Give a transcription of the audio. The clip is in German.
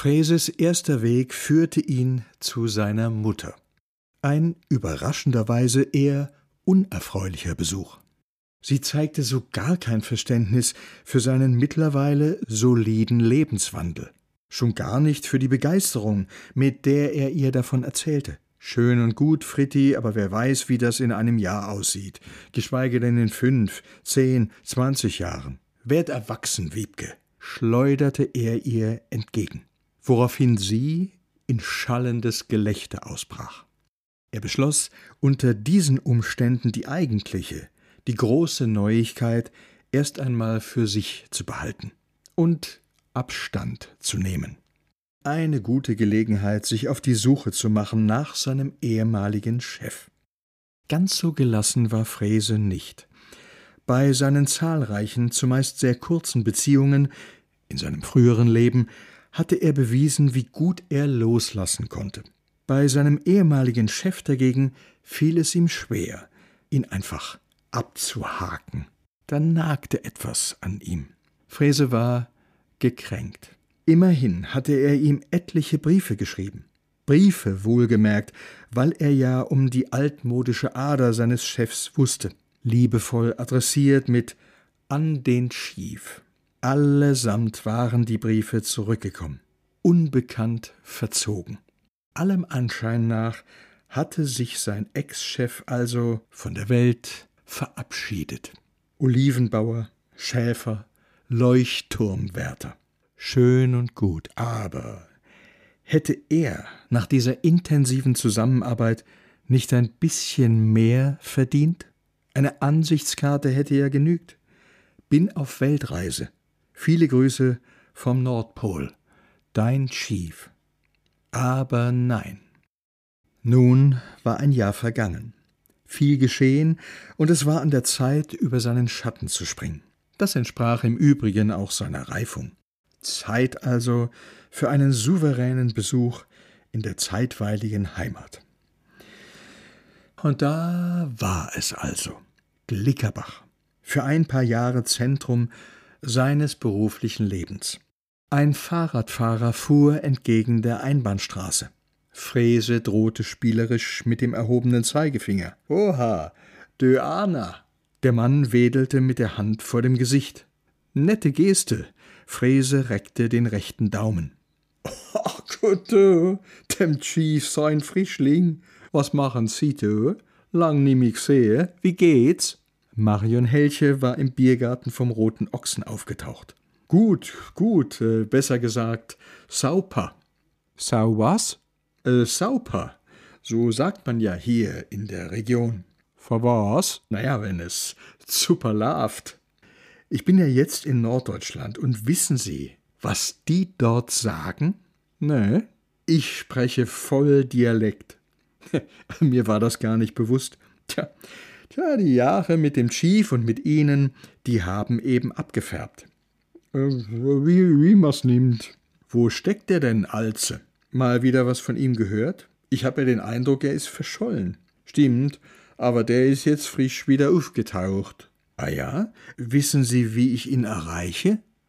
Fräses erster Weg führte ihn zu seiner Mutter. Ein überraschenderweise eher unerfreulicher Besuch. Sie zeigte so gar kein Verständnis für seinen mittlerweile soliden Lebenswandel, schon gar nicht für die Begeisterung, mit der er ihr davon erzählte. Schön und gut, Fritti, aber wer weiß, wie das in einem Jahr aussieht, geschweige denn in fünf, zehn, zwanzig Jahren. Werd erwachsen, Wiebke, schleuderte er ihr entgegen, woraufhin sie in schallendes Gelächter ausbrach. Er beschloss, unter diesen Umständen die eigentliche, die große Neuigkeit erst einmal für sich zu behalten und Abstand zu nehmen. Eine gute Gelegenheit, sich auf die Suche zu machen nach seinem ehemaligen Chef. Ganz so gelassen war Frese nicht. Bei seinen zahlreichen, zumeist sehr kurzen Beziehungen in seinem früheren Leben hatte er bewiesen, wie gut er loslassen konnte. Bei seinem ehemaligen Chef dagegen fiel es ihm schwer, ihn einfach abzuhaken. Da nagte etwas an ihm. Frese war gekränkt. Immerhin hatte er ihm etliche Briefe geschrieben. Briefe wohlgemerkt, weil er ja um die altmodische Ader seines Chefs wusste, liebevoll adressiert mit an den Schief. Allesamt waren die Briefe zurückgekommen, unbekannt verzogen. Allem Anschein nach hatte sich sein Ex-Chef also von der Welt verabschiedet. Olivenbauer, Schäfer, Leuchtturmwärter. Schön und gut, aber hätte er nach dieser intensiven Zusammenarbeit nicht ein bisschen mehr verdient? Eine Ansichtskarte hätte ja genügt. Bin auf Weltreise. Viele Grüße vom Nordpol. Dein Chief. Aber nein. Nun war ein Jahr vergangen viel geschehen, und es war an der Zeit, über seinen Schatten zu springen. Das entsprach im Übrigen auch seiner Reifung. Zeit also für einen souveränen Besuch in der zeitweiligen Heimat. Und da war es also, Glickerbach, für ein paar Jahre Zentrum seines beruflichen Lebens. Ein Fahrradfahrer fuhr entgegen der Einbahnstraße. Frese drohte spielerisch mit dem erhobenen Zeigefinger. Oha, de Ana! Der Mann wedelte mit der Hand vor dem Gesicht. Nette Geste. Frese reckte den rechten Daumen. Ach Gott, dem Chief sein Frischling. Was machen Sie, du? Lang nie mich sehe. Wie geht's? Marion Helche war im Biergarten vom Roten Ochsen aufgetaucht. Gut, gut, äh, besser gesagt, sauper. Sau was? Äh, sauper. So sagt man ja hier in der Region. Für was? Naja, wenn es super laft. Ich bin ja jetzt in Norddeutschland und wissen Sie, was die dort sagen? Ne? Ich spreche voll Dialekt. Mir war das gar nicht bewusst. Tja, tja, die Jahre mit dem Chief und mit Ihnen, die haben eben abgefärbt. Äh, wie, wie man's nimmt. Wo steckt der denn, Alze? Mal wieder was von ihm gehört? Ich habe ja den Eindruck, er ist verschollen. Stimmt, aber der ist jetzt frisch wieder aufgetaucht. Ah ja? Wissen Sie, wie ich ihn erreiche?